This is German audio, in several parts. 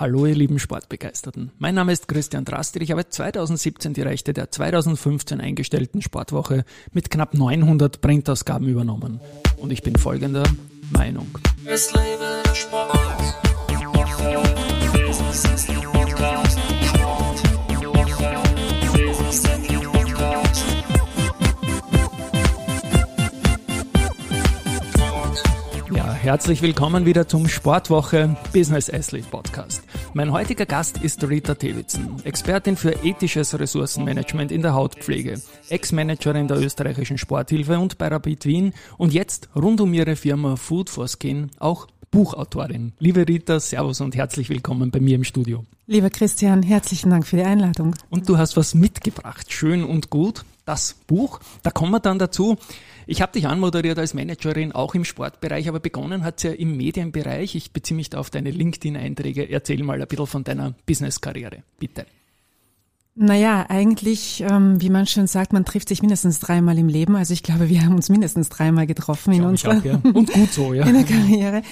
Hallo ihr lieben Sportbegeisterten. Mein Name ist Christian Drastil. Ich habe 2017 die Rechte der 2015 eingestellten Sportwoche mit knapp 900 Printausgaben übernommen. Und ich bin folgender Meinung. Es lebe der Sport. Herzlich willkommen wieder zum Sportwoche Business Athlete Podcast. Mein heutiger Gast ist Rita Tewitzen, Expertin für ethisches Ressourcenmanagement in der Hautpflege, Ex-Managerin der österreichischen Sporthilfe und bei Rapid Wien und jetzt rund um ihre Firma Food for Skin auch Buchautorin. Liebe Rita, Servus und herzlich willkommen bei mir im Studio. Lieber Christian, herzlichen Dank für die Einladung. Und du hast was mitgebracht, schön und gut, das Buch. Da kommen wir dann dazu. Ich habe dich anmoderiert als Managerin, auch im Sportbereich, aber begonnen hat es ja im Medienbereich. Ich beziehe mich da auf deine LinkedIn-Einträge. Erzähl mal ein bisschen von deiner Business-Karriere, bitte. Naja, eigentlich, ähm, wie man schon sagt, man trifft sich mindestens dreimal im Leben. Also ich glaube, wir haben uns mindestens dreimal getroffen in unserer auch, ja. und gut so, ja. in der Karriere.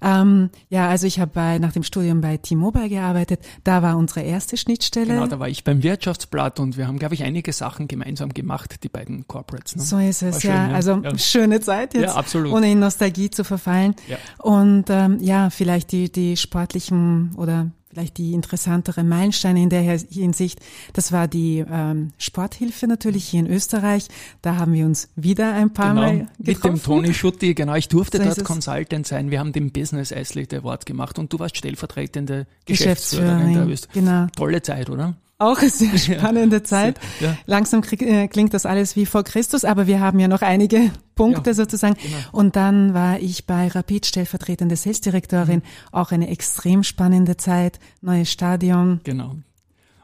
Ähm, ja, also ich habe nach dem Studium bei T-Mobile gearbeitet. Da war unsere erste Schnittstelle. Genau, da war ich beim Wirtschaftsblatt und wir haben, glaube ich, einige Sachen gemeinsam gemacht, die beiden Corporates. Ne? So ist es, schön, ja. Also ja. schöne Zeit jetzt, ja, absolut. ohne in Nostalgie zu verfallen. Ja. Und ähm, ja, vielleicht die, die sportlichen oder vielleicht die interessantere Meilensteine in der Hinsicht. Das war die ähm, Sporthilfe natürlich hier in Österreich. Da haben wir uns wieder ein paar genau, Mal getroffen. Mit dem Toni Schutti, genau. Ich durfte so dort Consultant sein. Wir haben den Business Athlete Award gemacht und du warst stellvertretende Geschäftsführerin, Geschäftsführerin der Österreich. Genau. Tolle Zeit, oder? Auch eine sehr spannende Zeit. Ja. Langsam äh, klingt das alles wie vor Christus, aber wir haben ja noch einige Punkte ja, sozusagen. Genau. Und dann war ich bei Rapid stellvertretende Salesdirektorin. Mhm. Auch eine extrem spannende Zeit. Neues Stadion. Genau.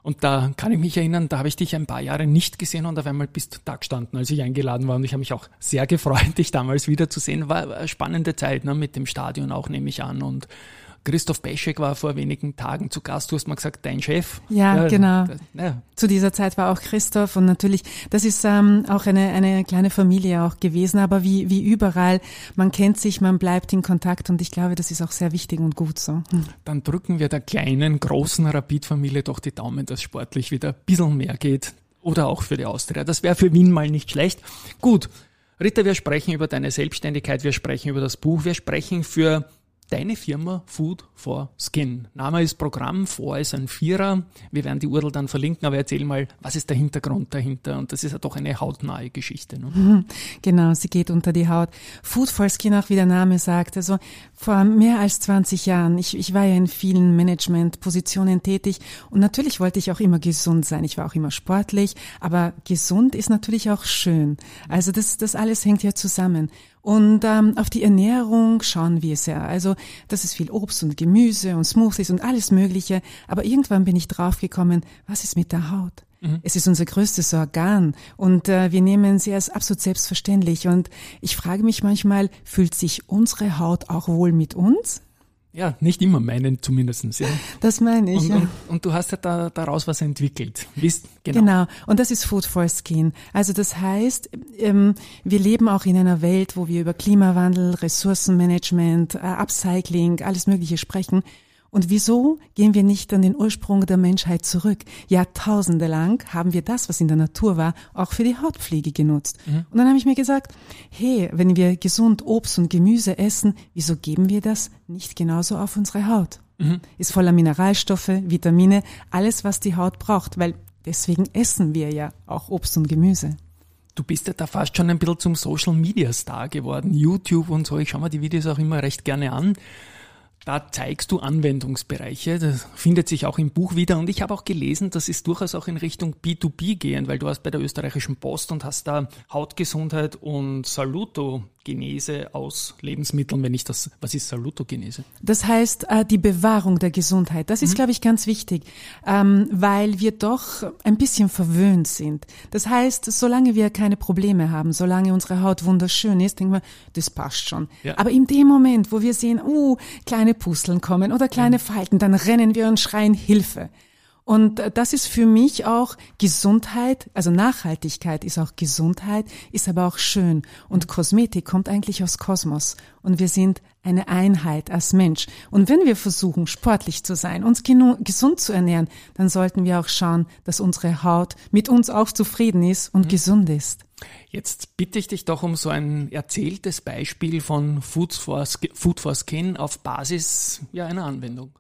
Und da kann ich mich erinnern, da habe ich dich ein paar Jahre nicht gesehen und auf einmal bist du da gestanden, als ich eingeladen war. Und ich habe mich auch sehr gefreut, dich damals wiederzusehen. War eine spannende Zeit, ne, mit dem Stadion auch, nehme ich an. Und Christoph Peschek war vor wenigen Tagen zu Gast. Du hast mal gesagt, dein Chef. Ja, ja genau. Ja. Zu dieser Zeit war auch Christoph und natürlich, das ist ähm, auch eine, eine kleine Familie auch gewesen, aber wie, wie überall, man kennt sich, man bleibt in Kontakt und ich glaube, das ist auch sehr wichtig und gut so. Hm. Dann drücken wir der kleinen, großen Rapid-Familie doch die Daumen, dass sportlich wieder ein bisschen mehr geht. Oder auch für die Austria. Das wäre für Wien mal nicht schlecht. Gut. Ritter, wir sprechen über deine Selbstständigkeit, wir sprechen über das Buch, wir sprechen für deine Firma Food for Skin. Name ist Programm, vor ist ein Vierer. Wir werden die URL dann verlinken, aber erzähl mal, was ist der Hintergrund dahinter? Und das ist ja doch eine hautnahe Geschichte. Ne? Genau, sie geht unter die Haut. Food for Skin, auch wie der Name sagt, also vor mehr als 20 Jahren, ich, ich war ja in vielen Managementpositionen tätig und natürlich wollte ich auch immer gesund sein. Ich war auch immer sportlich, aber gesund ist natürlich auch schön. Also das, das alles hängt ja zusammen. Und ähm, auf die Ernährung schauen wir sehr. Also das ist viel Obst und Gemüse und Smoothies und alles Mögliche. Aber irgendwann bin ich draufgekommen, was ist mit der Haut? Mhm. Es ist unser größtes Organ und äh, wir nehmen sie als absolut selbstverständlich. Und ich frage mich manchmal, fühlt sich unsere Haut auch wohl mit uns? Ja, nicht immer meinen zumindestens. Ja. Das meine ich. Und, ja. und, und, du hast ja da, daraus was entwickelt. Wisst, genau. genau, und das ist Food for Skin. Also das heißt, ähm, wir leben auch in einer Welt, wo wir über Klimawandel, Ressourcenmanagement, äh, Upcycling, alles Mögliche sprechen. Und wieso gehen wir nicht an den Ursprung der Menschheit zurück? Jahrtausende lang haben wir das, was in der Natur war, auch für die Hautpflege genutzt. Mhm. Und dann habe ich mir gesagt, hey, wenn wir gesund Obst und Gemüse essen, wieso geben wir das nicht genauso auf unsere Haut? Mhm. Ist voller Mineralstoffe, Vitamine, alles, was die Haut braucht, weil deswegen essen wir ja auch Obst und Gemüse. Du bist ja da fast schon ein bisschen zum Social Media Star geworden, YouTube und so. Ich schaue mir die Videos auch immer recht gerne an. Da zeigst du Anwendungsbereiche, das findet sich auch im Buch wieder. Und ich habe auch gelesen, das ist durchaus auch in Richtung B2B gehen, weil du hast bei der österreichischen Post und hast da Hautgesundheit und Saluto Genese aus Lebensmitteln, wenn ich das, was ist Salutogenese? Das heißt, äh, die Bewahrung der Gesundheit. Das ist, mhm. glaube ich, ganz wichtig, ähm, weil wir doch ein bisschen verwöhnt sind. Das heißt, solange wir keine Probleme haben, solange unsere Haut wunderschön ist, denken wir, das passt schon. Ja. Aber in dem Moment, wo wir sehen, uh, kleine Pusteln kommen oder kleine mhm. Falten, dann rennen wir und schreien Hilfe. Und das ist für mich auch Gesundheit, also Nachhaltigkeit ist auch Gesundheit, ist aber auch schön. Und Kosmetik kommt eigentlich aus Kosmos. Und wir sind eine Einheit als Mensch. Und wenn wir versuchen, sportlich zu sein, uns gesund zu ernähren, dann sollten wir auch schauen, dass unsere Haut mit uns auch zufrieden ist und mhm. gesund ist. Jetzt bitte ich dich doch um so ein erzähltes Beispiel von Food for, Food for Skin auf Basis ja, einer Anwendung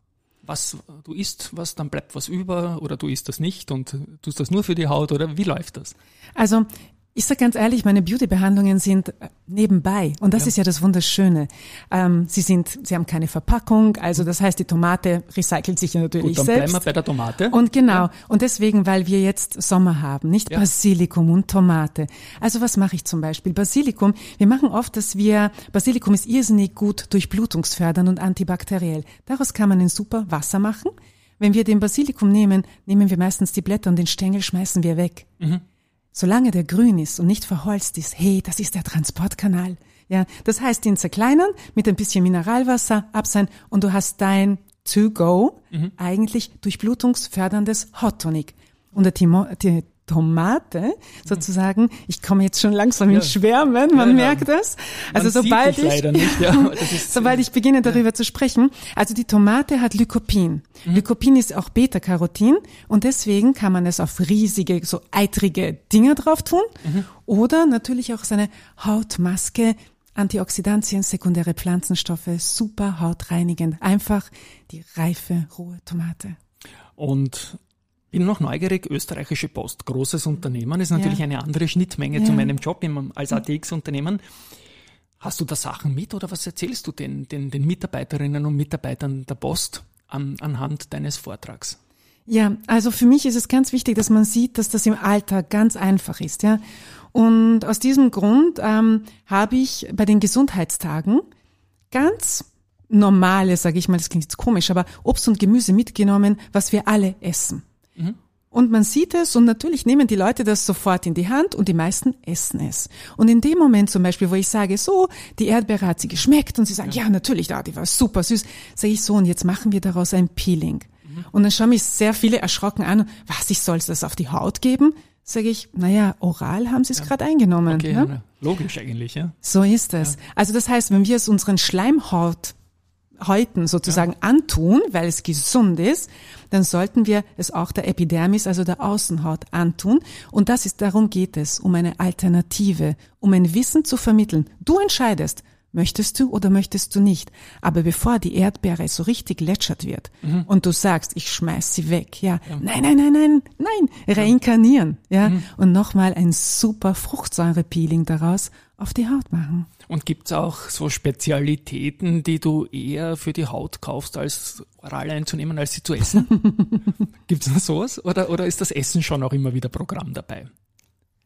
was du isst, was, dann bleibt was über oder du isst das nicht und tust das nur für die Haut oder wie läuft das? Also ich sage ganz ehrlich, meine Beauty-Behandlungen sind äh, nebenbei und das ja. ist ja das Wunderschöne. Ähm, sie sind, sie haben keine Verpackung, also das heißt, die Tomate recycelt sich natürlich Gut, dann selbst. Bleiben wir bei der Tomate. Und genau, ja. und deswegen, weil wir jetzt Sommer haben, nicht ja. Basilikum und Tomate. Also was mache ich zum Beispiel? Basilikum, wir machen oft, dass wir, Basilikum ist irrsinnig gut durchblutungsfördernd und antibakteriell. Daraus kann man ein super Wasser machen. Wenn wir den Basilikum nehmen, nehmen wir meistens die Blätter und den Stängel schmeißen wir weg. Mhm. Solange der grün ist und nicht verholzt ist, hey, das ist der Transportkanal. Ja, das heißt, ihn zerkleinern, mit ein bisschen Mineralwasser abseihen und du hast dein To Go, mhm. eigentlich durchblutungsförderndes Hot Tonic. Und der, Timo, die, Tomate sozusagen. Ich komme jetzt schon langsam ja. in Schwärmen, man ja, merkt das. Also sobald ich, ja, sobald ich beginne darüber zu sprechen, also die Tomate hat Lycopin. Mhm. Lycopin ist auch Beta-Carotin und deswegen kann man es auf riesige, so eitrige Dinge drauf tun mhm. oder natürlich auch seine Hautmaske Antioxidantien, sekundäre Pflanzenstoffe, super hautreinigend. Einfach die reife, rohe Tomate. Und bin noch neugierig, österreichische Post, großes Unternehmen, ist natürlich ja. eine andere Schnittmenge ja. zu meinem Job als ATX-Unternehmen. Hast du da Sachen mit oder was erzählst du den, den, den Mitarbeiterinnen und Mitarbeitern der Post an, anhand deines Vortrags? Ja, also für mich ist es ganz wichtig, dass man sieht, dass das im Alltag ganz einfach ist, ja. Und aus diesem Grund ähm, habe ich bei den Gesundheitstagen ganz normale, sage ich mal, das klingt jetzt komisch, aber Obst und Gemüse mitgenommen, was wir alle essen. Mhm. Und man sieht es und natürlich nehmen die Leute das sofort in die Hand und die meisten essen es. Und in dem Moment zum Beispiel, wo ich sage, so, die Erdbeere hat sie geschmeckt und sie sagen, ja, natürlich, da, die war super süß, sage ich so, und jetzt machen wir daraus ein Peeling. Mhm. Und dann schauen mich sehr viele erschrocken an, was, ich soll das auf die Haut geben? Sage ich, naja, oral haben sie es ja. gerade eingenommen. Okay, ne? logisch eigentlich, ja. So ist es. Ja. Also das heißt, wenn wir es unseren Schleimhaut Häuten sozusagen ja. antun, weil es gesund ist, dann sollten wir es auch der Epidermis, also der Außenhaut antun. Und das ist, darum geht es, um eine Alternative, um ein Wissen zu vermitteln. Du entscheidest, Möchtest du oder möchtest du nicht? Aber bevor die Erdbeere so richtig lätschert wird mhm. und du sagst, ich schmeiß sie weg, ja, ja. nein, nein, nein, nein, nein, reinkarnieren, ja, mhm. und nochmal ein super Fruchtsäurepeeling daraus auf die Haut machen. Und gibt's auch so Spezialitäten, die du eher für die Haut kaufst, als oral einzunehmen, als sie zu essen? gibt's noch sowas? Oder, oder ist das Essen schon auch immer wieder Programm dabei?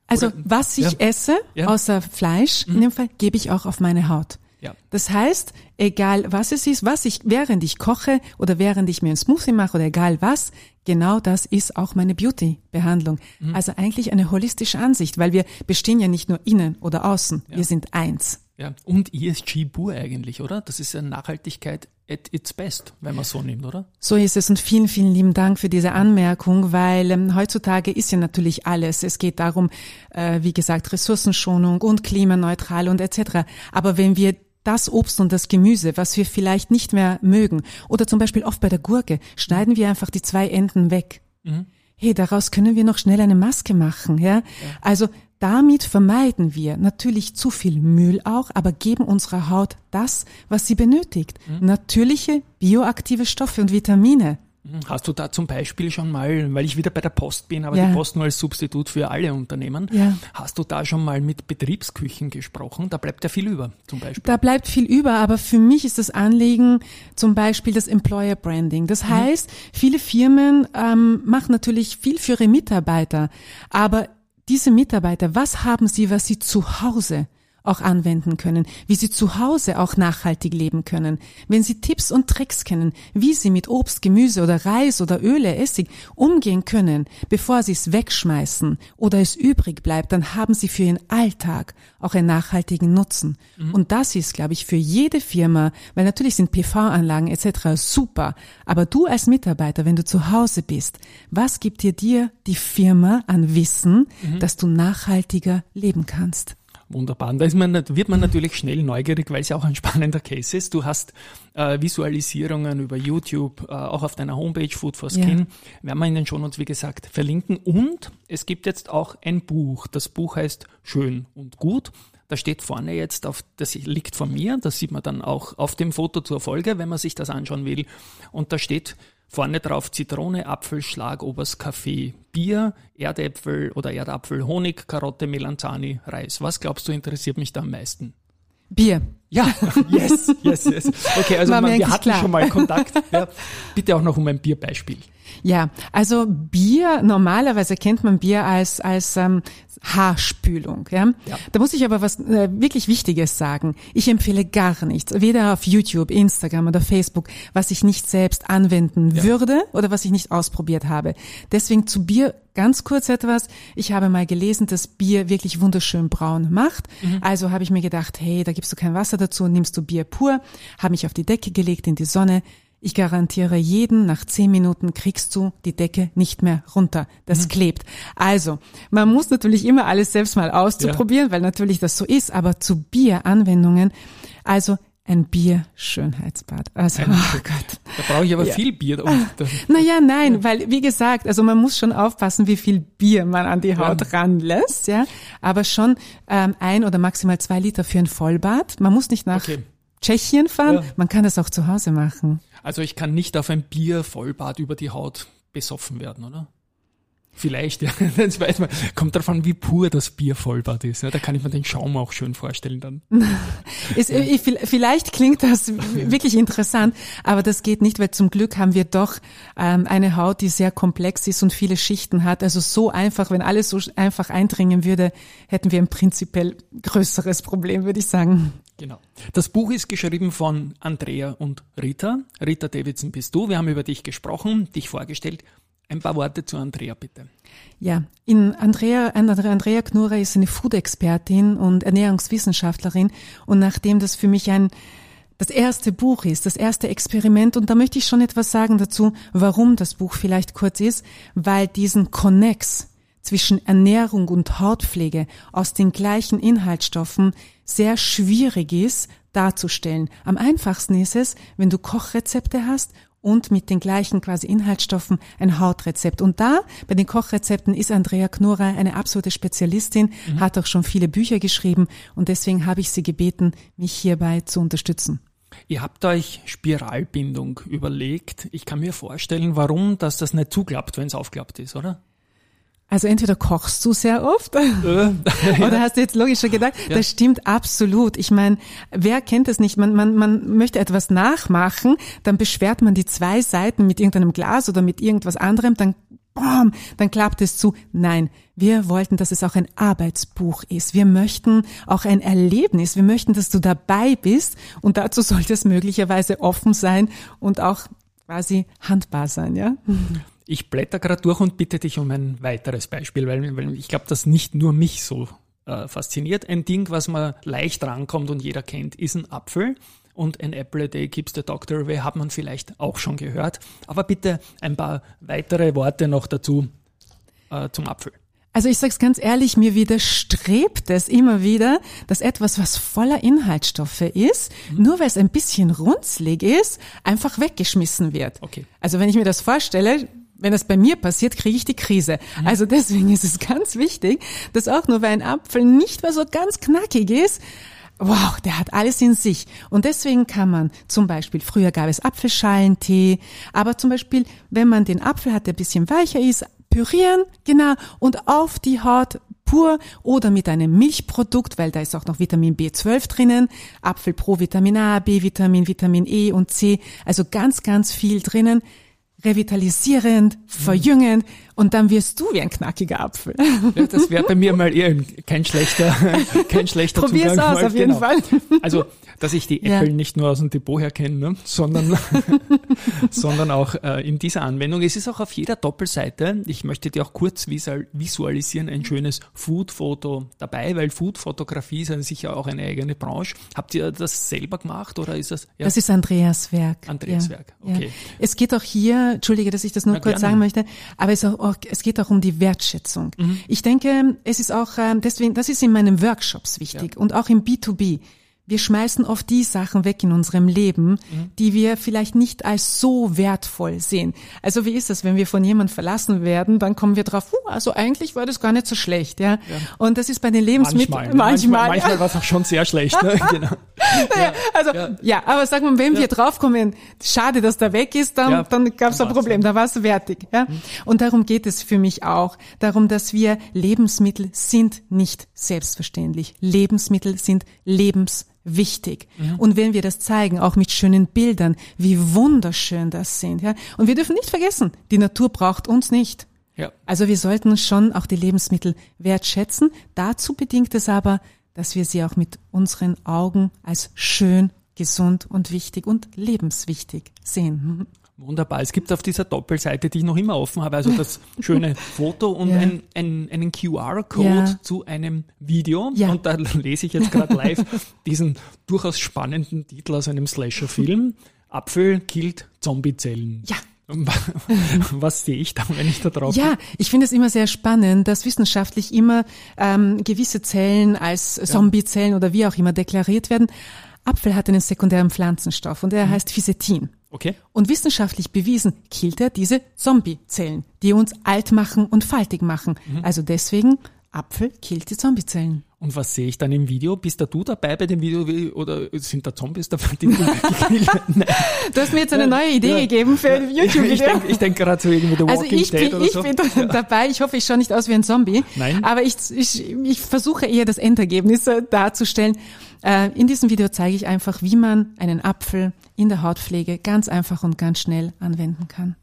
Also Oder, was ich ja. esse, ja. außer Fleisch, mhm. in dem Fall, gebe ich auch auf meine Haut. Ja. Das heißt, egal was es ist, was ich, während ich koche oder während ich mir einen Smoothie mache oder egal was, genau das ist auch meine Beauty-Behandlung. Mhm. Also eigentlich eine holistische Ansicht, weil wir bestehen ja nicht nur innen oder außen, ja. wir sind eins. Ja, und ESG pur eigentlich, oder? Das ist ja Nachhaltigkeit at its best, wenn man so nimmt, oder? So ist es und vielen, vielen lieben Dank für diese Anmerkung, weil ähm, heutzutage ist ja natürlich alles. Es geht darum, äh, wie gesagt, Ressourcenschonung und klimaneutral und etc. Aber wenn wir das Obst und das Gemüse, was wir vielleicht nicht mehr mögen, oder zum Beispiel oft bei der Gurke, schneiden wir einfach die zwei Enden weg. Mhm. Hey, daraus können wir noch schnell eine Maske machen, ja? ja. Also damit vermeiden wir natürlich zu viel Müll auch, aber geben unserer Haut das, was sie benötigt. Mhm. Natürliche, bioaktive Stoffe und Vitamine. Mhm. Hast du da zum Beispiel schon mal, weil ich wieder bei der Post bin, aber ja. die Post nur als Substitut für alle Unternehmen, ja. hast du da schon mal mit Betriebsküchen gesprochen? Da bleibt ja viel über, zum Beispiel. Da bleibt viel über, aber für mich ist das Anliegen zum Beispiel das Employer Branding. Das mhm. heißt, viele Firmen ähm, machen natürlich viel für ihre Mitarbeiter, aber diese Mitarbeiter, was haben sie, was sie zu Hause auch anwenden können, wie sie zu Hause auch nachhaltig leben können, wenn sie Tipps und Tricks kennen, wie sie mit Obst, Gemüse oder Reis oder Öle, Essig umgehen können, bevor sie es wegschmeißen oder es übrig bleibt, dann haben sie für ihren Alltag auch einen nachhaltigen Nutzen. Mhm. Und das ist, glaube ich, für jede Firma, weil natürlich sind PV-Anlagen etc. super, aber du als Mitarbeiter, wenn du zu Hause bist, was gibt dir dir die Firma an Wissen, mhm. dass du nachhaltiger leben kannst? Wunderbar. Und da ist man, wird man natürlich schnell neugierig, weil es ja auch ein spannender Case ist. Du hast äh, Visualisierungen über YouTube, äh, auch auf deiner Homepage Food for Skin. Ja. Werden wir in den Shownotes, wie gesagt, verlinken. Und es gibt jetzt auch ein Buch. Das Buch heißt Schön und Gut. Da steht vorne jetzt auf, das liegt von mir, das sieht man dann auch auf dem Foto zur Folge, wenn man sich das anschauen will. Und da steht Vorne drauf Zitrone, Apfel, Schlagobers, Kaffee, Bier, Erdäpfel oder Erdapfel, Honig, Karotte, Melanzani, Reis. Was glaubst du interessiert mich da am meisten? Bier. Ja, yes, yes, yes. Okay, also man, wir hatten klar. schon mal Kontakt. Ja, bitte auch noch um ein Bierbeispiel. Ja, also Bier, normalerweise kennt man Bier als, als ähm, Haarspülung. Ja? ja? Da muss ich aber was äh, wirklich Wichtiges sagen. Ich empfehle gar nichts, weder auf YouTube, Instagram oder Facebook, was ich nicht selbst anwenden ja. würde oder was ich nicht ausprobiert habe. Deswegen zu Bier ganz kurz etwas. Ich habe mal gelesen, dass Bier wirklich wunderschön braun macht. Mhm. Also habe ich mir gedacht, hey, da gibst du kein Wasser dazu, nimmst du Bier pur, habe mich auf die Decke gelegt in die Sonne, ich garantiere jeden, nach zehn Minuten kriegst du die Decke nicht mehr runter. Das mhm. klebt. Also, man muss natürlich immer alles selbst mal auszuprobieren, ja. weil natürlich das so ist, aber zu Bieranwendungen, also ein Bier-Schönheitsbad. Also, ein oh Gott. Da brauche ich aber ja. viel Bier. Naja, nein, weil, wie gesagt, also man muss schon aufpassen, wie viel Bier man an die Haut ja. ranlässt, ja. Aber schon ähm, ein oder maximal zwei Liter für ein Vollbad. Man muss nicht nach okay. Tschechien fahren, ja. man kann das auch zu Hause machen. Also ich kann nicht auf ein Bier-Vollbad über die Haut besoffen werden, oder? Vielleicht, ja. Das weiß man. Kommt davon, wie pur das Biervollbad ist. Ja, da kann ich mir den Schaum auch schön vorstellen dann. ist, ja. Vielleicht klingt das wirklich interessant, aber das geht nicht, weil zum Glück haben wir doch ähm, eine Haut, die sehr komplex ist und viele Schichten hat. Also so einfach, wenn alles so einfach eindringen würde, hätten wir ein prinzipiell größeres Problem, würde ich sagen. Genau. Das Buch ist geschrieben von Andrea und Rita. Rita Davidson bist du. Wir haben über dich gesprochen, dich vorgestellt. Ein paar Worte zu Andrea, bitte. Ja, in Andrea, Andrea Knurrer ist eine Food-Expertin und Ernährungswissenschaftlerin. Und nachdem das für mich ein, das erste Buch ist, das erste Experiment, und da möchte ich schon etwas sagen dazu, warum das Buch vielleicht kurz ist, weil diesen Connex zwischen Ernährung und Hautpflege aus den gleichen Inhaltsstoffen sehr schwierig ist darzustellen. Am einfachsten ist es, wenn du Kochrezepte hast und mit den gleichen quasi Inhaltsstoffen ein Hautrezept. Und da, bei den Kochrezepten, ist Andrea Knurrer eine absolute Spezialistin, mhm. hat auch schon viele Bücher geschrieben und deswegen habe ich sie gebeten, mich hierbei zu unterstützen. Ihr habt euch Spiralbindung überlegt. Ich kann mir vorstellen, warum, dass das nicht zuklappt, wenn es aufklappt ist, oder? Also entweder kochst du sehr oft äh, oder hast du jetzt logischer gedacht, ja. das stimmt absolut. Ich meine, wer kennt das nicht? Man, man, man möchte etwas nachmachen, dann beschwert man die zwei Seiten mit irgendeinem Glas oder mit irgendwas anderem, dann bam, dann klappt es zu. Nein, wir wollten, dass es auch ein Arbeitsbuch ist. Wir möchten auch ein Erlebnis. Wir möchten, dass du dabei bist und dazu sollte es möglicherweise offen sein und auch quasi handbar sein, ja? Ich blätter gerade durch und bitte dich um ein weiteres Beispiel, weil, weil ich glaube, dass nicht nur mich so äh, fasziniert. Ein Ding, was man leicht rankommt und jeder kennt, ist ein Apfel. Und ein Apple a day keeps the doctor away hat man vielleicht auch schon gehört. Aber bitte ein paar weitere Worte noch dazu äh, zum Apfel. Also ich sag's ganz ehrlich, mir widerstrebt es immer wieder, dass etwas, was voller Inhaltsstoffe ist, mhm. nur weil es ein bisschen runzlig ist, einfach weggeschmissen wird. Okay. Also wenn ich mir das vorstelle, wenn das bei mir passiert, kriege ich die Krise. Mhm. Also deswegen ist es ganz wichtig, dass auch nur weil ein Apfel nicht mehr so ganz knackig ist, wow, der hat alles in sich. Und deswegen kann man zum Beispiel, früher gab es Apfelschalentee, aber zum Beispiel, wenn man den Apfel hat, der ein bisschen weicher ist, pürieren, genau, und auf die Haut pur oder mit einem Milchprodukt, weil da ist auch noch Vitamin B12 drinnen, Apfel Pro Vitamin A, B-Vitamin, Vitamin E und C, also ganz, ganz viel drinnen revitalisierend, verjüngend Und dann wirst du wie ein knackiger Apfel. Ja, das wäre bei mir mal eher kein schlechter, kein schlechter Probier's Zugang. aus, mal. auf jeden Genau. Fall. Also, dass ich die Ja. Äpfel nicht nur aus dem Depot her kenne, ne, sondern, sondern auch äh, in dieser Anwendung. Es ist auch auf jeder Doppelseite, ich möchte dir auch kurz visual, visualisieren, ein schönes Food-Foto dabei, weil Food-Fotografie ist ja sicher auch eine eigene Branche. Habt ihr das selber gemacht oder ist das? Ja, Das ist Andreas Werk. Andreas Werk, okay. Es geht auch hier, entschuldige, dass ich das nur Na, kurz gerne. sagen möchte, aber es, auch, auch, es geht auch um die Wertschätzung. Mhm. Ich denke, es ist auch, ähm, deswegen, das ist in meinen Workshops wichtig und auch im B2B. Wir schmeißen oft die Sachen weg in unserem Leben, Mhm. die wir vielleicht nicht als so wertvoll sehen. Also wie ist das, wenn wir von jemandem verlassen werden, dann kommen wir drauf, uh, also eigentlich war das gar nicht so schlecht, ja. Und das ist bei den Lebensmitteln manchmal, manchmal, ja. manchmal war es auch schon sehr schlecht. Ne? genau. Ja, also ja. aber sag mal, wenn wir draufkommen, schade, dass der weg ist, dann, Ja, dann gab es ein Problem, da war es fertig. Ja? Und darum geht es für mich auch, darum, dass wir Lebensmittel sind nicht selbstverständlich. Lebensmittel sind lebenswichtig. Und wenn wir das zeigen, auch mit schönen Bildern, wie wunderschön das sind. Ja? Und wir dürfen nicht vergessen, die Natur braucht uns nicht. Ja. Also wir sollten schon auch die Lebensmittel wertschätzen. Dazu bedingt es aber, dass wir sie auch mit unseren Augen als schön, gesund und wichtig und lebenswichtig sehen. Wunderbar. Es gibt auf dieser Doppelseite, die ich noch immer offen habe, also das schöne Foto und Ja. ein, ein, einen QR-Code Ja. zu einem Video. Ja. Und da lese ich jetzt gerade live diesen durchaus spannenden Titel aus einem Slasher-Film. Apfel killt Zombiezellen. Ja. Was sehe ich da, wenn ich da drauf Ja, ich finde es immer sehr spannend, dass wissenschaftlich immer ähm, gewisse Zellen als Zombiezellen oder wie auch immer deklariert werden. Apfel hat einen sekundären Pflanzenstoff und der heißt Fisetin. Okay. Und wissenschaftlich bewiesen killt er diese Zombiezellen, die uns alt machen und faltig machen. Also deswegen, Apfel killt die Zombiezellen. Und was sehe ich dann im Video? Bist da du dabei bei dem Video oder sind da Zombies dabei? Die hast? Nein. Du hast mir jetzt eine neue Idee Ja. gegeben für ein Ich YouTube-Video. denke ich denk gerade so irgendwie The Also Walking ich Dead bin, oder ich so. bin dabei. Ich hoffe, ich schaue nicht aus wie ein Zombie. Nein. Aber ich, ich, ich versuche eher das Endergebnis äh, darzustellen. Äh, In diesem Video zeige ich einfach, wie man einen Apfel in der Hautpflege ganz einfach und ganz schnell anwenden kann.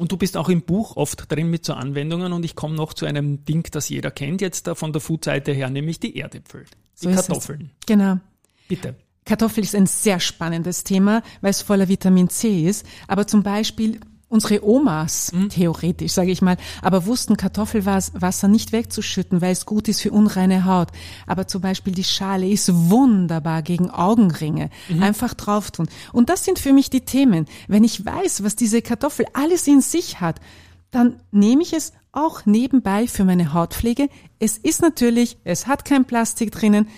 Und du bist auch im Buch oft drin mit so Anwendungen und ich komme noch zu einem Ding, das jeder kennt jetzt da von der Food-Seite her, nämlich die Erdäpfel, die So. Kartoffeln. Genau. Bitte. Kartoffel ist ein sehr spannendes Thema, weil es voller Vitamin C ist. Aber zum Beispiel unsere Omas, theoretisch sage ich mal, aber wussten Kartoffelwasser nicht wegzuschütten, weil es gut ist für unreine Haut. Aber zum Beispiel die Schale ist wunderbar gegen Augenringe. Einfach drauf tun. Und das sind für mich die Themen. Wenn ich weiß, was diese Kartoffel alles in sich hat, dann nehme ich es auch nebenbei für meine Hautpflege. Es ist natürlich, es hat kein Plastik drinnen,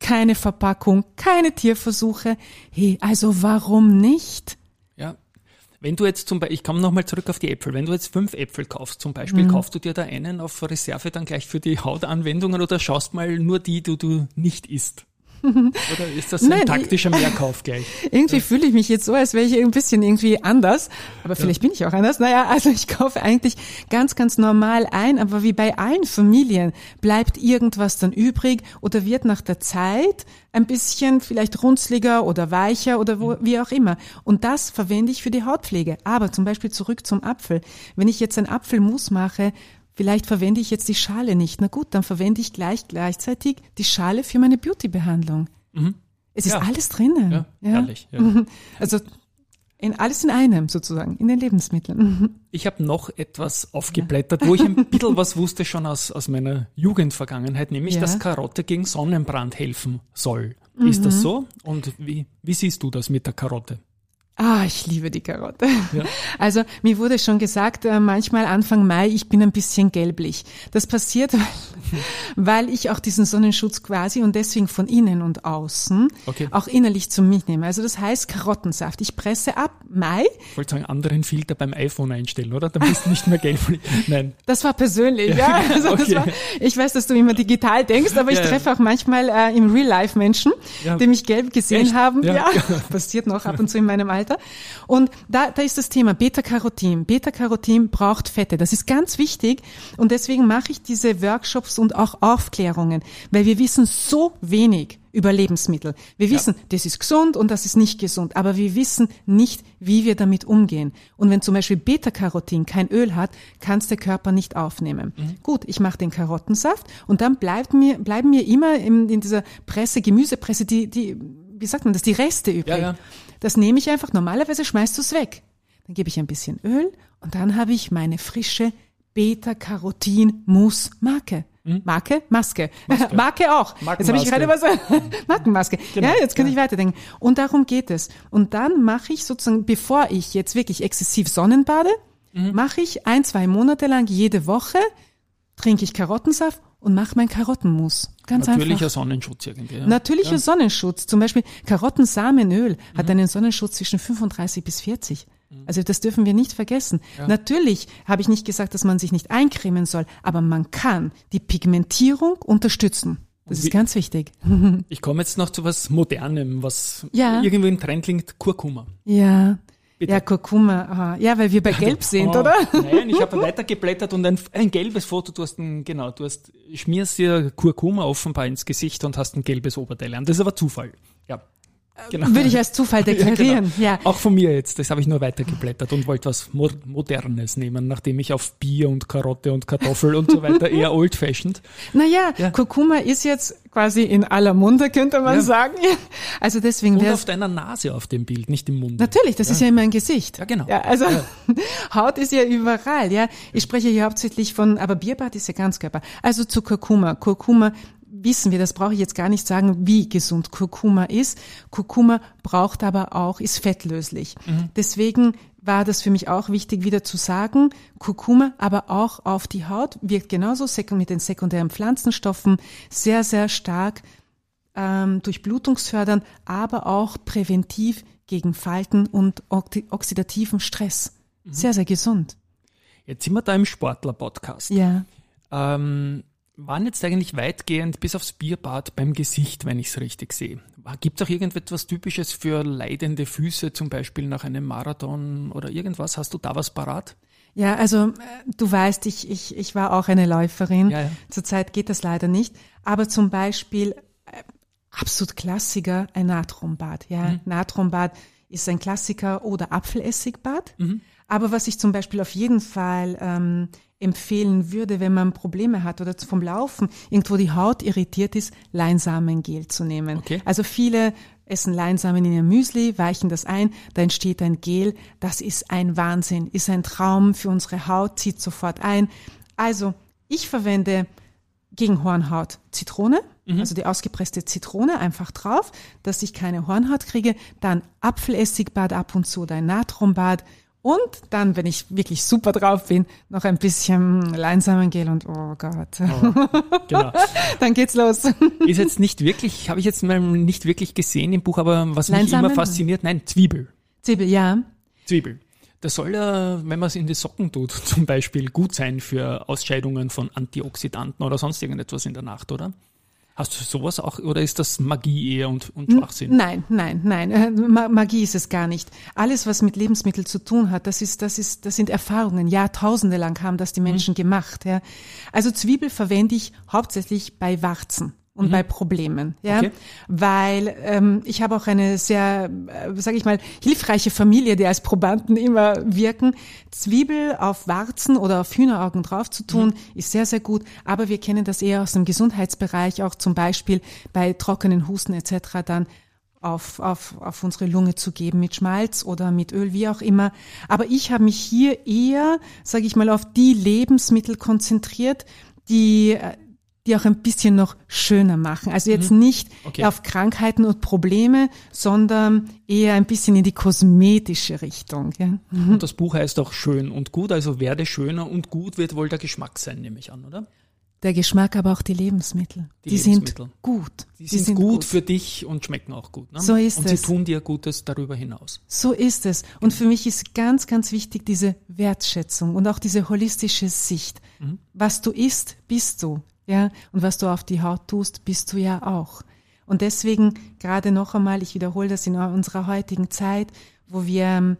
keine Verpackung, keine Tierversuche. Hey, also warum nicht? Wenn du jetzt zum Beispiel, ich komme nochmal zurück auf die Äpfel, wenn du jetzt fünf Äpfel kaufst zum Beispiel, Mhm. kaufst du dir da einen auf Reserve dann gleich für die Hautanwendungen oder schaust mal nur die, die du nicht isst? Oder ist das ein Nein, taktischer Mehrkauf gleich? Irgendwie fühle ich mich jetzt so, als wäre ich ein bisschen irgendwie anders. Aber vielleicht bin ich auch anders. Naja, also ich kaufe eigentlich ganz, ganz normal ein. Aber wie bei allen Familien bleibt irgendwas dann übrig oder wird nach der Zeit ein bisschen vielleicht runzliger oder weicher oder wo, wie auch immer. Und das verwende ich für die Hautpflege. Aber zum Beispiel zurück zum Apfel. Wenn ich jetzt einen Apfelmus mache, Vielleicht verwende ich jetzt die Schale nicht. Na gut, dann verwende ich gleich gleichzeitig die Schale für meine Beauty-Behandlung. Es ist Ja. alles drinnen. Ja, herrlich. Ja. Also in alles in einem sozusagen, in den Lebensmitteln. Ich habe noch etwas aufgeblättert, wo ich ein bisschen was wusste schon aus, aus meiner Jugendvergangenheit, nämlich, Ja. dass Karotte gegen Sonnenbrand helfen soll. Ist Mhm. das so? Und wie, wie siehst du das mit der Karotte? Ah, ich liebe die Karotte. Ja. Also mir wurde schon gesagt, äh, manchmal Anfang Mai, ich bin ein bisschen gelblich. Das passiert, weil ich auch diesen Sonnenschutz quasi und deswegen von innen und außen Okay. auch innerlich zu mich nehme. Also das heißt Karottensaft. Ich presse ab Mai. Ich wollte sagen, anderen Filter beim iPhone einstellen, oder? Dann bist du nicht mehr gelb. Nein. Das war persönlich, ja. Also okay. war, ich weiß, dass du immer digital denkst, aber ich Ja, ja. treffe auch manchmal äh, im Real Life Menschen, Ja. die mich gelb gesehen Echt? haben. Ja. Ja. passiert noch ab und zu in meinem Alltag. Alter. Und da, da ist das Thema Beta-Carotin. Beta-Carotin braucht Fette. Das ist ganz wichtig. Und deswegen mache ich diese Workshops und auch Aufklärungen, weil wir wissen so wenig über Lebensmittel. Wir wissen, ja. das ist gesund und das ist nicht gesund, aber wir wissen nicht, wie wir damit umgehen. Und wenn zum Beispiel Beta-Carotin kein Öl hat, kann es der Körper nicht aufnehmen. Mhm. Gut, ich mache den Karottensaft und dann bleibt mir, bleiben mir immer in, in dieser Presse, Gemüsepresse, die, die, wie sagt man das, die Reste übrig. Ja, ja. Das nehme ich einfach, normalerweise schmeißt du es weg. Dann gebe ich ein bisschen Öl und dann habe ich meine frische Beta-Carotin-Mousse-Marke. Hm? Marke? Maske. Maske. Marke auch. Jetzt habe ich gerade was. Markenmaske. Genau. Ja, jetzt könnte ja. ich weiterdenken. Und darum geht es. Und dann mache ich sozusagen, bevor ich jetzt wirklich exzessiv Sonnenbade, mhm. mache ich ein, zwei Monate lang jede Woche, trinke ich Karottensaft und mache mein Karottenmus. Ganz Natürlicher einfach. Sonnenschutz irgendwie. Ja. Natürlicher ja. Sonnenschutz. Zum Beispiel Karottensamenöl mhm. hat einen Sonnenschutz zwischen 35 bis 40. Mhm. Also das dürfen wir nicht vergessen. Ja. Natürlich habe ich nicht gesagt, dass man sich nicht eincremen soll, aber man kann die Pigmentierung unterstützen. Das ist ganz wichtig. Ich komme jetzt noch zu was Modernem, was ja. irgendwie im Trend klingt, Kurkuma. Ja. Bitte. Ja, Kurkuma, aha. ja, weil wir bei Gelb sind, oh, oder? Nein, ich habe weitergeblättert und ein, ein gelbes Foto, du hast ein, genau, du hast, schmierst dir Kurkuma offenbar ins Gesicht und hast ein gelbes Oberteil an. Das ist aber Zufall. Ja. Genau. Würde ich als Zufall deklarieren, ja, genau. ja. Auch von mir jetzt, das habe ich nur weitergeblättert und wollte was Modernes nehmen, nachdem ich auf Bier und Karotte und Kartoffel und so weiter eher old-fashioned. Naja, ja. Kurkuma ist jetzt quasi in aller Munde, könnte man ja. sagen. Also deswegen Und auf deiner Nase auf dem Bild, nicht im Mund. Natürlich, das ist ja immer ein Gesicht. Ja, genau. Ja, also Haut ist ja überall, ja. Ich spreche hier hauptsächlich von, aber Bierbad ist ja Ganzkörper. Also zu Kurkuma. Kurkuma wissen wir, das brauche ich jetzt gar nicht sagen, wie gesund Kurkuma ist. Kurkuma braucht aber auch, ist fettlöslich. Mhm. Deswegen war das für mich auch wichtig, wieder zu sagen, Kurkuma, aber auch auf die Haut, wirkt genauso mit den sekundären Pflanzenstoffen sehr, sehr stark ähm, durchblutungsfördernd, aber auch präventiv gegen Falten und oxidativen Stress. Mhm. Sehr, sehr gesund. Jetzt sind wir da im Sportler-Podcast. Ja. Ähm, waren jetzt eigentlich weitgehend bis aufs Bierbad beim Gesicht, wenn ich es richtig sehe. Gibt es auch irgendetwas Typisches für leidende Füße, zum Beispiel nach einem Marathon oder irgendwas? Hast du da was parat? Ja, also äh, du weißt, ich, ich, ich war auch eine Läuferin. Ja, ja. Zurzeit geht das leider nicht. Aber zum Beispiel äh, absolut Klassiker, ein Natronbad. Ja, mhm. Natronbad ist ein Klassiker oder Apfelessigbad. Mhm. Aber was ich zum Beispiel auf jeden Fall ähm, empfehlen würde, wenn man Probleme hat oder vom Laufen irgendwo die Haut irritiert ist, Leinsamengel zu nehmen. Okay. Also viele essen Leinsamen in ihr Müsli, weichen das ein, da entsteht ein Gel. Das ist ein Wahnsinn, ist ein Traum für unsere Haut, zieht sofort ein. Also ich verwende gegen Hornhaut Zitrone, mhm. also die ausgepresste Zitrone einfach drauf, dass ich keine Hornhaut kriege. Dann Apfelessigbad ab und zu oder ein Natronbad und dann, wenn ich wirklich super drauf bin, noch ein bisschen Leinsamengel und oh Gott. Oh, genau. dann geht's los. Ist jetzt nicht wirklich, habe ich jetzt mal nicht wirklich gesehen im Buch, aber was mich immer fasziniert, nein, Zwiebel. Zwiebel, ja. Zwiebel. Das soll ja, wenn man es in die Socken tut, zum Beispiel gut sein für Ausscheidungen von Antioxidanten oder sonst irgendetwas in der Nacht, oder? Hast du sowas auch oder ist das Magie eher und, und Schwachsinn? Nein, nein, nein. Äh, Magie ist es gar nicht. Alles, was mit Lebensmitteln zu tun hat, das ist, das ist, das sind Erfahrungen. Jahrtausende lang haben das die mhm. Menschen mhm. gemacht. Ja. Also Zwiebel verwende ich hauptsächlich bei Warzen und mhm. bei Problemen, ja, okay. weil ähm, ich habe auch eine sehr, äh, sage ich mal, hilfreiche Familie, die als Probanden immer wirken. Zwiebel auf Warzen oder auf Hühneraugen drauf zu tun, mhm. ist sehr sehr gut. Aber wir kennen das eher aus dem Gesundheitsbereich, auch zum Beispiel bei trockenen Husten etc. Dann auf, auf, auf unsere Lunge zu geben mit Schmalz oder mit Öl, wie auch immer. Aber ich habe mich hier eher, sage ich mal, auf die Lebensmittel konzentriert, die äh, die auch ein bisschen noch schöner machen. Also jetzt mhm. nicht okay. auf Krankheiten und Probleme, sondern eher ein bisschen in die kosmetische Richtung. Ja. Mhm. Und das Buch heißt auch schön und gut, also werde schöner und gut wird wohl der Geschmack sein, nehme ich an, oder? Der Geschmack, aber auch die Lebensmittel. Die, die Lebensmittel. sind gut. Die, die sind, sind gut, gut, für dich und schmecken auch gut. Ne? So ist und es. Und sie tun dir Gutes darüber hinaus. So ist es. Und für mich ist ganz, ganz wichtig diese Wertschätzung und auch diese holistische Sicht. Mhm. Was du isst, bist du. Ja, und was du auf die Haut tust, bist du ja auch. Und deswegen gerade noch einmal, ich wiederhole das in unserer heutigen Zeit, wo wir ähm,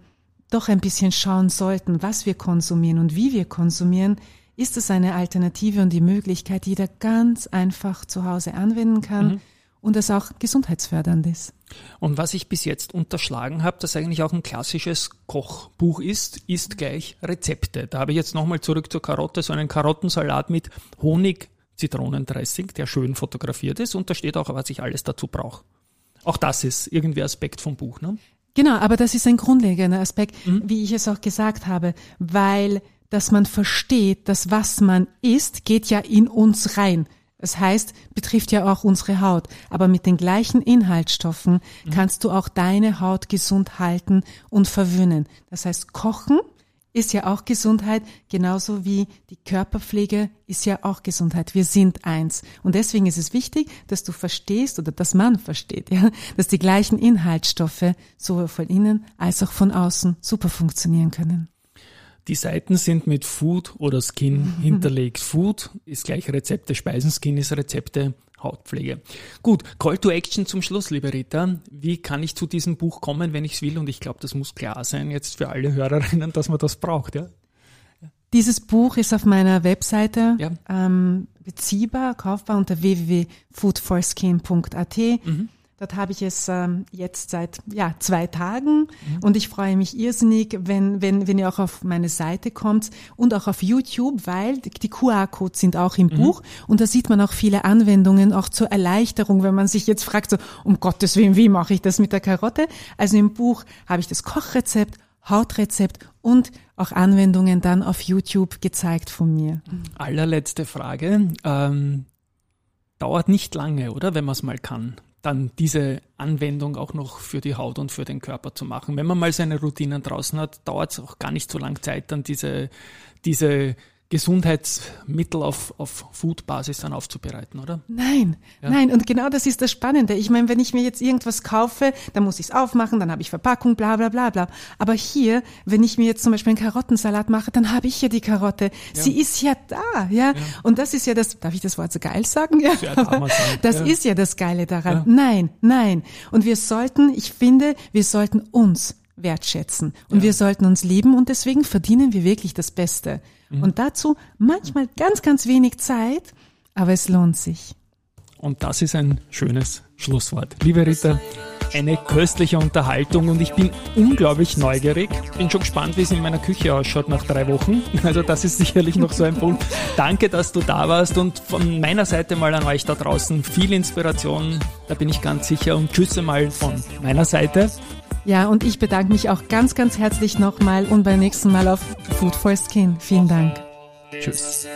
doch ein bisschen schauen sollten, was wir konsumieren und wie wir konsumieren, ist es eine Alternative und die Möglichkeit, die jeder ganz einfach zu Hause anwenden kann mhm. und es auch gesundheitsfördernd ist. Und was ich bis jetzt unterschlagen habe, das eigentlich auch ein klassisches Kochbuch ist, ist gleich Rezepte. Da habe ich jetzt nochmal zurück zur Karotte, so einen Karottensalat mit Honig, Zitronendressing, der schön fotografiert ist und da steht auch, was ich alles dazu brauche. Auch das ist irgendwie Aspekt vom Buch, ne? Genau, aber das ist ein grundlegender Aspekt, mhm. wie ich es auch gesagt habe, weil dass man versteht, dass was man isst, geht ja in uns rein. Das heißt, betrifft ja auch unsere Haut. Aber mit den gleichen Inhaltsstoffen mhm. kannst du auch deine Haut gesund halten und verwöhnen. Das heißt, Kochen ist ja auch Gesundheit, genauso wie die Körperpflege ist ja auch Gesundheit. Wir sind eins. Und deswegen ist es wichtig, dass du verstehst oder dass man versteht, ja, dass die gleichen Inhaltsstoffe sowohl von innen als auch von außen super funktionieren können. Die Seiten sind mit Food oder Skin hinterlegt. Food ist gleich Rezepte, Speisen, Skin ist Rezepte, Hautpflege. Gut, Call to Action zum Schluss, liebe Rita. Wie kann ich zu diesem Buch kommen, wenn ich es will? Und ich glaube, das muss klar sein jetzt für alle Hörerinnen, dass man das braucht. Ja? Dieses Buch ist auf meiner Webseite ja. ähm, beziehbar, kaufbar unter www.foodforskin.at. Mhm. Dort habe ich es ähm, jetzt seit ja, zwei Tagen mhm. und ich freue mich irrsinnig, wenn, wenn, wenn ihr auch auf meine Seite kommt und auch auf YouTube, weil die QR-Codes sind auch im mhm. Buch und da sieht man auch viele Anwendungen, auch zur Erleichterung, wenn man sich jetzt fragt, so, um Gottes Willen, wie mache ich das mit der Karotte? Also im Buch habe ich das Kochrezept, Hautrezept und auch Anwendungen dann auf YouTube gezeigt von mir. Allerletzte Frage. Ähm, dauert nicht lange, oder? Wenn man es mal kann dann diese Anwendung auch noch für die Haut und für den Körper zu machen. Wenn man mal seine Routinen draußen hat, dauert es auch gar nicht so lang Zeit, dann diese, diese Gesundheitsmittel auf, auf Food-Basis dann aufzubereiten, oder? Nein, ja? nein. Und genau das ist das Spannende. Ich meine, wenn ich mir jetzt irgendwas kaufe, dann muss ich es aufmachen, dann habe ich Verpackung, bla bla bla bla. Aber hier, wenn ich mir jetzt zum Beispiel einen Karottensalat mache, dann habe ich ja die Karotte. Ja. Sie ist ja da, ja? ja? Und das ist ja das, darf ich das Wort so geil sagen? Ja. Das ist ja das Geile daran. Nein, nein. Und wir sollten, ich finde, wir sollten uns wertschätzen. Und wir sollten uns lieben und deswegen verdienen wir wirklich das Beste. Mhm. Und dazu manchmal ganz, ganz wenig Zeit, aber es lohnt sich. Und das ist ein schönes Schlusswort. Liebe Rita, eine köstliche Unterhaltung und ich bin unglaublich neugierig. Bin schon gespannt, wie es in meiner Küche ausschaut nach drei Wochen. Also das ist sicherlich noch so ein Punkt. Danke, dass du da warst und von meiner Seite mal an euch da draußen viel Inspiration, da bin ich ganz sicher und Tschüsse mal von meiner Seite. Ja, und ich bedanke mich auch ganz, ganz herzlich nochmal und beim nächsten Mal auf Food for Skin. Vielen Dank. Tschüss.